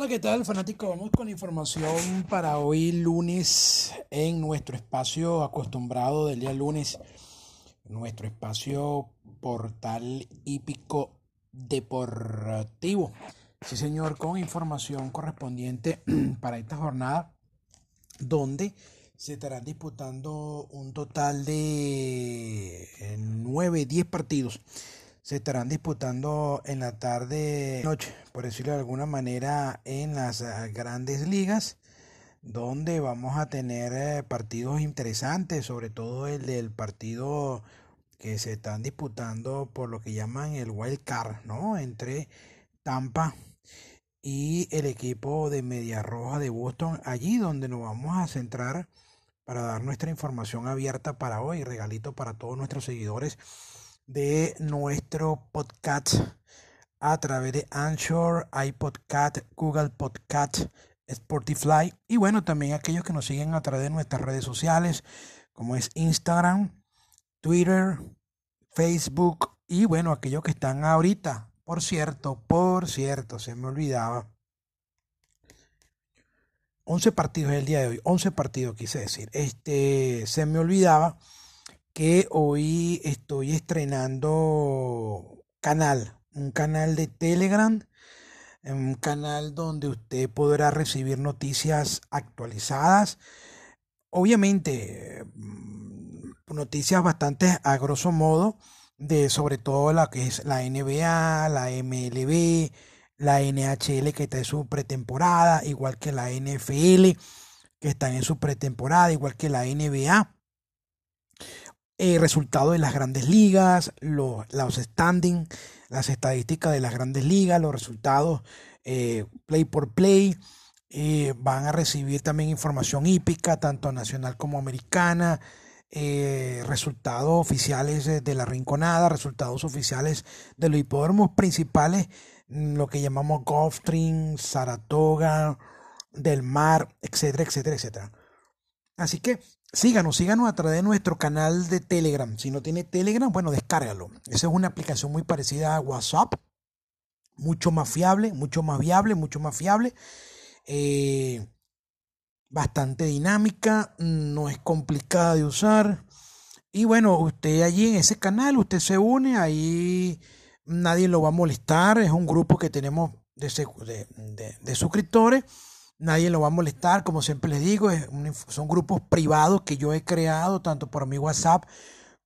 Hola, ¿qué tal, fanático? Vamos con información para hoy lunes en nuestro espacio acostumbrado del día lunes, nuestro espacio portal hípico deportivo. Sí, señor, con información correspondiente para esta jornada, donde se estarán disputando un total de 9, 10 partidos se estarán disputando en la tarde noche, por decirlo de alguna manera, en las eh, grandes ligas, donde vamos a tener eh, partidos interesantes, sobre todo el del partido que se están disputando por lo que llaman el wild card, ¿no? Entre Tampa y el equipo de Media Roja de Boston, allí donde nos vamos a centrar para dar nuestra información abierta para hoy, regalito para todos nuestros seguidores de nuestro podcast a través de Anchor, iPodcast, Google Podcast, Spotify y bueno, también aquellos que nos siguen a través de nuestras redes sociales como es Instagram, Twitter, Facebook y bueno, aquellos que están ahorita. Por cierto, por cierto, se me olvidaba. 11 partidos el día de hoy, 11 partidos quise decir. Este, se me olvidaba que hoy estoy estrenando canal, un canal de Telegram, un canal donde usted podrá recibir noticias actualizadas. Obviamente, mm, noticias bastante a grosso modo de sobre todo la que es la NBA, la MLB, la NHL que está en su pretemporada, igual que la NFL que están en su pretemporada, igual que la NBA eh, resultados de las grandes ligas, los, los standing, las estadísticas de las grandes ligas, los resultados eh, play por play. Eh, van a recibir también información hípica, tanto nacional como americana, resultados oficiales de la rinconada, resultados oficiales de los hipódromos principales, mm, lo que llamamos Gulfstream, Saratoga, Del Mar, etcétera, etcétera, etcétera. Así que síganos, síganos a través de nuestro canal de Telegram. Si no tiene Telegram, bueno, descárgalo. Esa es una aplicación muy parecida a WhatsApp. Mucho más fiable, mucho más viable, mucho más fiable. Eh, bastante dinámica, no es complicada de usar. Y bueno, usted allí en ese canal, usted se une, ahí nadie lo va a molestar. Es un grupo que tenemos de, de suscriptores Nadie lo va a molestar, como siempre les digo, son grupos privados que yo he creado tanto por mi WhatsApp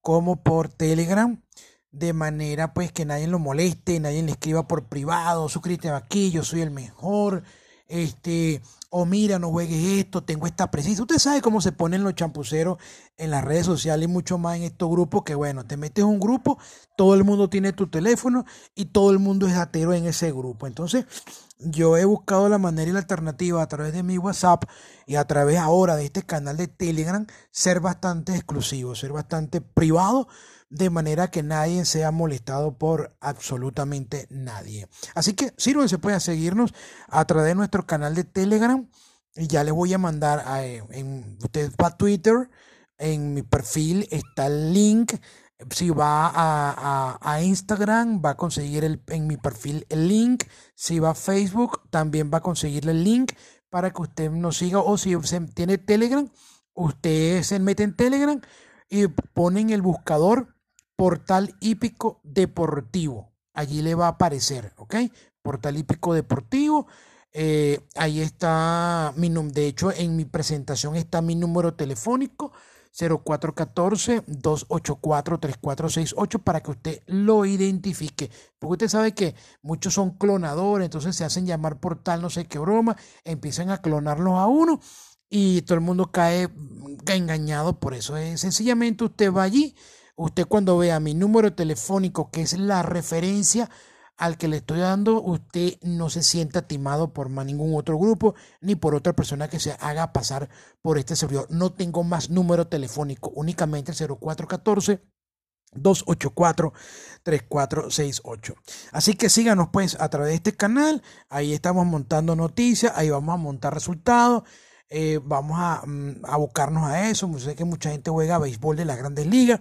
como por Telegram, de manera pues que nadie lo moleste, nadie le escriba por privado, suscríbete aquí, yo soy el mejor, este, o mira, no juegues esto, tengo esta precisa. Usted sabe cómo se ponen los champuceros en las redes sociales y mucho más en estos grupos, que bueno, te metes en un grupo, todo el mundo tiene tu teléfono y todo el mundo es atero en ese grupo. Entonces, yo he buscado la manera y la alternativa a través de mi WhatsApp y a través ahora de este canal de Telegram, ser bastante exclusivo, ser bastante privado de manera que nadie sea molestado por absolutamente nadie. Así que se puede seguirnos a través de nuestro canal de Telegram y ya les voy a mandar a, en, usted va a Twitter, en mi perfil está el link. Si va a, a, Instagram, va a conseguir el, en mi perfil el link. Si va a Facebook, también va a conseguir el link para que usted nos siga. O si tiene Telegram, usted se mete en Telegram y pone en el buscador Portal Hípico Deportivo. Allí le va a aparecer, ¿ok? Portal Hípico Deportivo. Eh, ahí está mi De hecho, en mi presentación está mi número telefónico 0414-284-3468 para que usted lo identifique. Porque usted sabe que muchos son clonadores, entonces se hacen llamar por tal no sé qué broma, empiezan a clonarlos a uno y todo el mundo cae engañado por eso. Es, sencillamente usted va allí, Usted cuando vea mi número telefónico, que es la referencia al que le estoy dando, usted no se sienta timado por ningún otro grupo ni por otra persona que se haga pasar por este servidor. No tengo más número telefónico, únicamente el 0414 284-3468. Así que síganos pues a través de este canal. Ahí estamos montando noticias, ahí vamos a montar resultados. Eh, vamos a mm, abocarnos a eso. Sé que mucha gente juega béisbol de las grandes ligas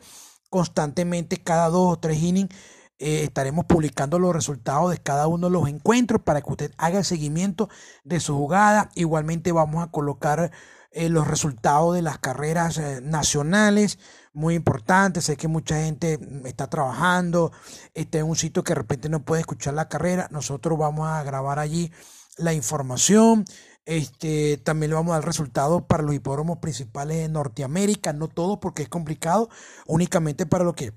constantemente cada dos o tres innings eh, estaremos publicando los resultados de cada uno de los encuentros para que usted haga el seguimiento de su jugada. Igualmente vamos a colocar eh, los resultados de las carreras eh, nacionales, muy importantes. Sé que mucha gente mm, está trabajando, está en un sitio que de repente no puede escuchar la carrera. Nosotros vamos a grabar allí la información. Este, también le vamos a dar resultados para los hipódromos principales de Norteamérica, no todos porque es complicado, únicamente para lo que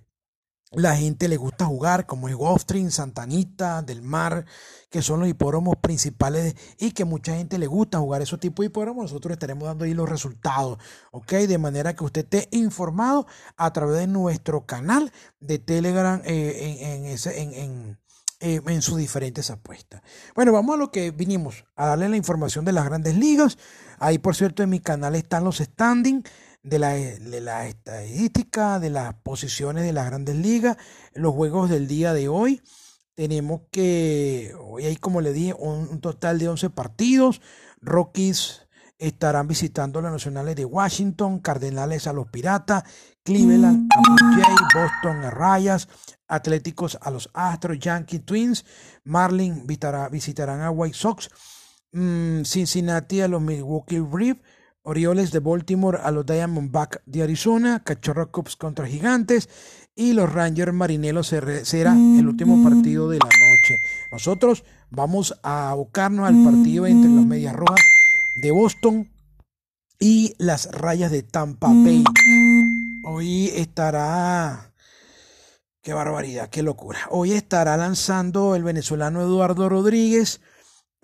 la gente le gusta jugar, como el Gulfstream, Santanita, Del Mar, que son los hipódromos principales y que mucha gente le gusta jugar esos tipos de hipódromos. Nosotros estaremos dando ahí los resultados, ¿ok? De manera que usted esté informado a través de nuestro canal de Telegram eh, en, ese, en eh, en sus diferentes apuestas. Bueno, vamos a lo que vinimos, a darle la información de las grandes ligas. Ahí, por cierto, en mi canal están los standings de la, de la estadística, de las posiciones de las grandes ligas, los juegos del día de hoy. Tenemos que, hoy hay como le dije, un, total de 11 partidos. Rockies estarán visitando los nacionales de Washington, Cardenales a los Piratas, Cleveland a Blue Boston a Rayas, Atléticos a los Astros, Yankee Twins, Marlin visitarán a White Sox, mm, Cincinnati a los Milwaukee Brewers, Orioles de Baltimore a los Diamondbacks de Arizona, Cachorro Cubs contra Gigantes y los Rangers Marineros será el último partido de la noche. Nosotros vamos a abocarnos al partido entre las Medias Rojas de Boston y las Rayas de Tampa Bay. Hoy estará Qué barbaridad, qué locura. Hoy estará lanzando el venezolano Eduardo Rodríguez.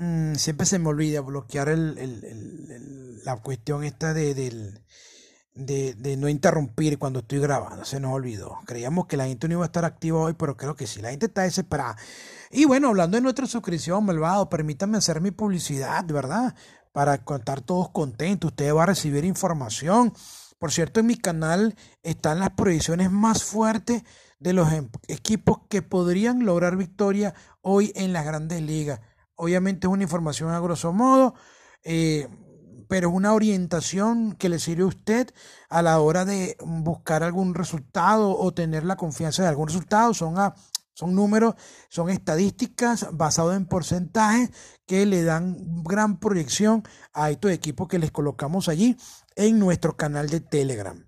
Mm, siempre se me olvida bloquear la cuestión esta de, de, no interrumpir cuando estoy grabando. Se nos olvidó. Creíamos que la gente no iba a estar activa hoy, pero creo que sí. La gente está desesperada. Y bueno, hablando de nuestra suscripción, malvado, permítanme hacer mi publicidad, ¿verdad? Para contar todos contentos. Usted va a recibir información. Por cierto, en mi canal están las proyecciones más fuertes de los em, equipos que podrían lograr victoria hoy en las grandes ligas. Obviamente es una información a grosso modo, eh, pero es una orientación que le sirve a usted a la hora de buscar algún resultado o tener la confianza de algún resultado. Son, son números, son estadísticas basadas en porcentajes que le dan gran proyección a estos equipos que les colocamos allí en nuestro canal de Telegram.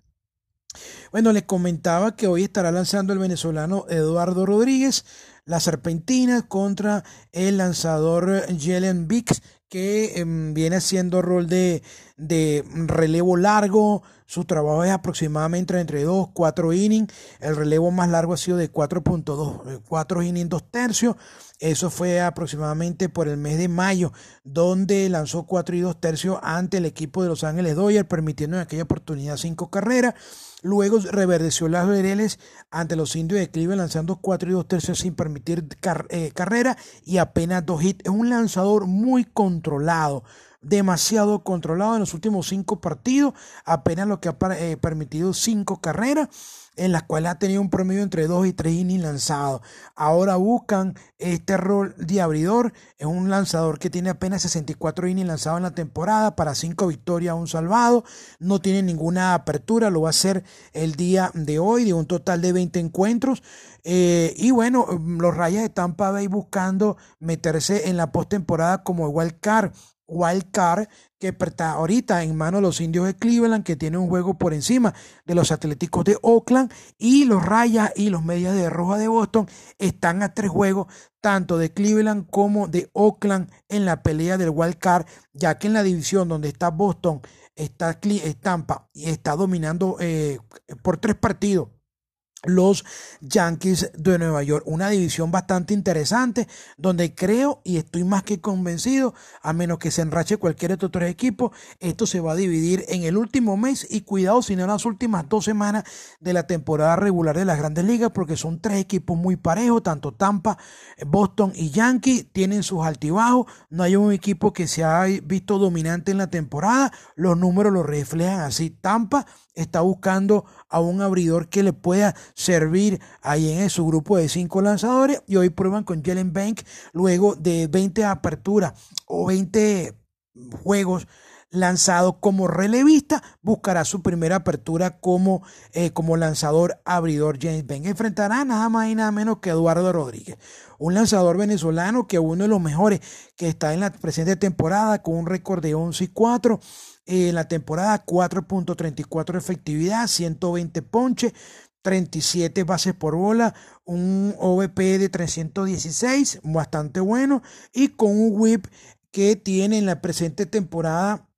Bueno, les comentaba que hoy estará lanzando el venezolano Eduardo Rodríguez la serpentina contra el lanzador Jelen Bix, que em, viene haciendo rol de, de, relevo largo. Su trabajo es aproximadamente entre 2 4 innings. El relevo más largo ha sido de 4.2, 4 eh, innings 2 tercios. Eso fue aproximadamente por el mes de mayo, donde lanzó 4 y 2 tercios ante el equipo de Los Ángeles Dodgers, permitiendo en aquella oportunidad 5 carreras. Luego reverdeció las vereles ante los indios de Cleveland, lanzando 4 y 2 tercios sin permitir eh, carrera y apenas 2 hits. Es un lanzador muy controlado demasiado controlado en los últimos cinco partidos, apenas lo que ha eh, permitido cinco carreras en las cuales ha tenido un promedio entre 2 y 3 innings lanzados. Ahora buscan este rol de abridor. Es un lanzador que tiene apenas 64 innings lanzados en la temporada para 5 victorias, un salvado. No tiene ninguna apertura. Lo va a hacer el día de hoy de un total de 20 encuentros. Eh, y bueno, los Rayas de Tampa Bay buscando meterse en la postemporada como igual card wild card que está ahorita en manos de los indios de Cleveland, que tiene un juego por encima de los Atléticos de Oakland, y los Rayas y los Medias de Roja de Boston están a tres juegos, tanto de Cleveland como de Oakland, en la pelea del wild card, ya que en la división donde está Boston, está Tampa y está dominando eh, por tres partidos los Yankees de Nueva York. Una división bastante interesante donde creo y estoy más que convencido, a menos que se enrache cualquier de otro equipo, esto se va a dividir en el último mes y cuidado si no en las últimas dos semanas de la temporada regular de las grandes ligas porque son tres equipos muy parejos, tanto Tampa, Boston y Yankees tienen sus altibajos, no hay un equipo que se ha visto dominante en la temporada, los números lo reflejan así, Tampa está buscando a un abridor que le pueda servir ahí en su grupo de cinco lanzadores y hoy prueban con Jalen Bank luego de 20 aperturas o 20 juegos lanzado como relevista, buscará su primera apertura como, eh, como lanzador abridor James Ben. Enfrentará nada más y nada menos que Eduardo Rodríguez, un lanzador venezolano que uno de los mejores que está en la presente temporada con un récord de 11 y 4. En la temporada 4.34 efectividad, 120 ponches, 37 bases por bola, un OVP de 316, bastante bueno, y con un whip que tiene en la presente temporada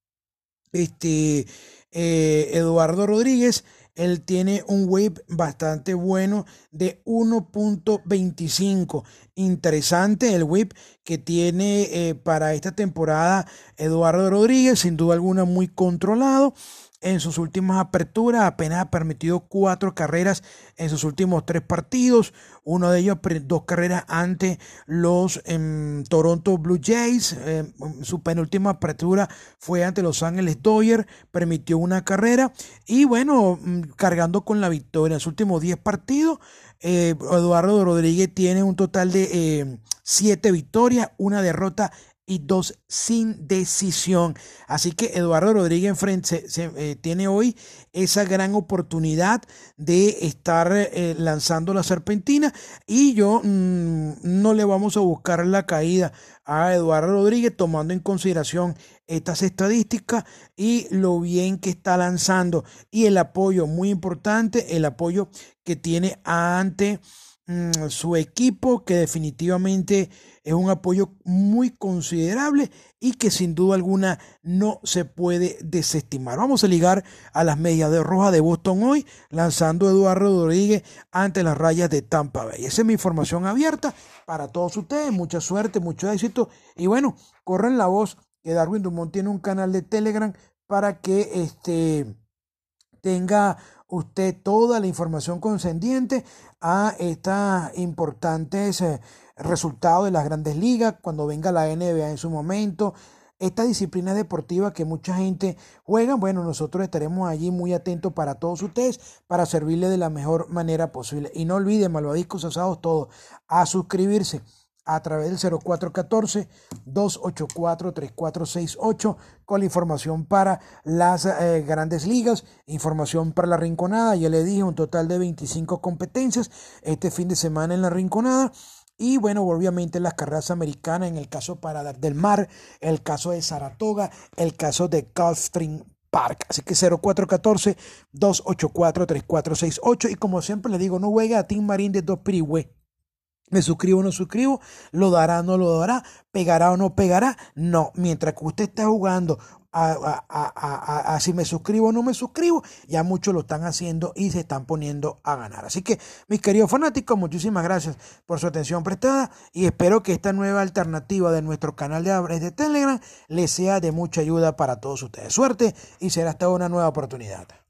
este, eh, Eduardo Rodríguez. Él tiene un whip bastante bueno de 1.25. Interesante el whip que tiene eh, para esta temporada Eduardo Rodríguez, sin duda alguna muy controlado en sus últimas aperturas, apenas ha permitido cuatro carreras en sus últimos tres partidos, uno de ellos dos carreras ante los em, Toronto Blue Jays, em, su penúltima apertura fue ante Los Ángeles Dodgers, permitió una carrera y bueno, mm, cargando con la victoria en sus últimos diez partidos, eh, Eduardo Rodríguez tiene un total de em, siete victorias, una derrota y dos sin decisión. Así que Eduardo Rodríguez se, eh, tiene hoy esa gran oportunidad de estar eh, lanzando la serpentina y yo mm, no le vamos a buscar la caída a Eduardo Rodríguez tomando en consideración estas estadísticas y lo bien que está lanzando y el apoyo muy importante, el apoyo que tiene ante Mm, su equipo, que definitivamente es un apoyo muy considerable y que sin duda alguna no se puede desestimar. Vamos a ligar a las medias de roja de Boston hoy, lanzando Eduardo Rodríguez ante las rayas de Tampa Bay. Esa es mi información abierta para todos ustedes. Mucha suerte, mucho éxito. Y bueno, corren la voz que Darwin Dumont tiene un canal de Telegram para que este tenga usted toda la información concendiente a estos importantes eh, resultados de las grandes ligas, cuando venga la NBA en su momento, esta disciplina deportiva que mucha gente juega, bueno, nosotros estaremos allí muy atentos para todos ustedes para servirle de la mejor manera posible. Y no olviden, malvadiscos asados todos, a suscribirse a través del 0414-284-3468 con la información para las eh, grandes ligas, información para la rinconada, ya le dije un total de 25 competencias este fin de semana en la rinconada. Y bueno, obviamente las carreras americanas, en el caso para del Mar, el caso de Saratoga, el caso de Gulfstream Park. Así que 0414-284-3468. Y como siempre le digo, no juega a Team Marín de Dos Pirigüe me suscribo o no suscribo, lo dará o no lo dará, pegará o no pegará. No, mientras que usted está jugando a, si me suscribo o no me suscribo, ya muchos lo están haciendo y se están poniendo a ganar. Así que, mis queridos fanáticos, muchísimas gracias por su atención prestada y espero que esta nueva alternativa de nuestro canal de, de Telegram les sea de mucha ayuda para todos ustedes. Suerte y será hasta una nueva oportunidad.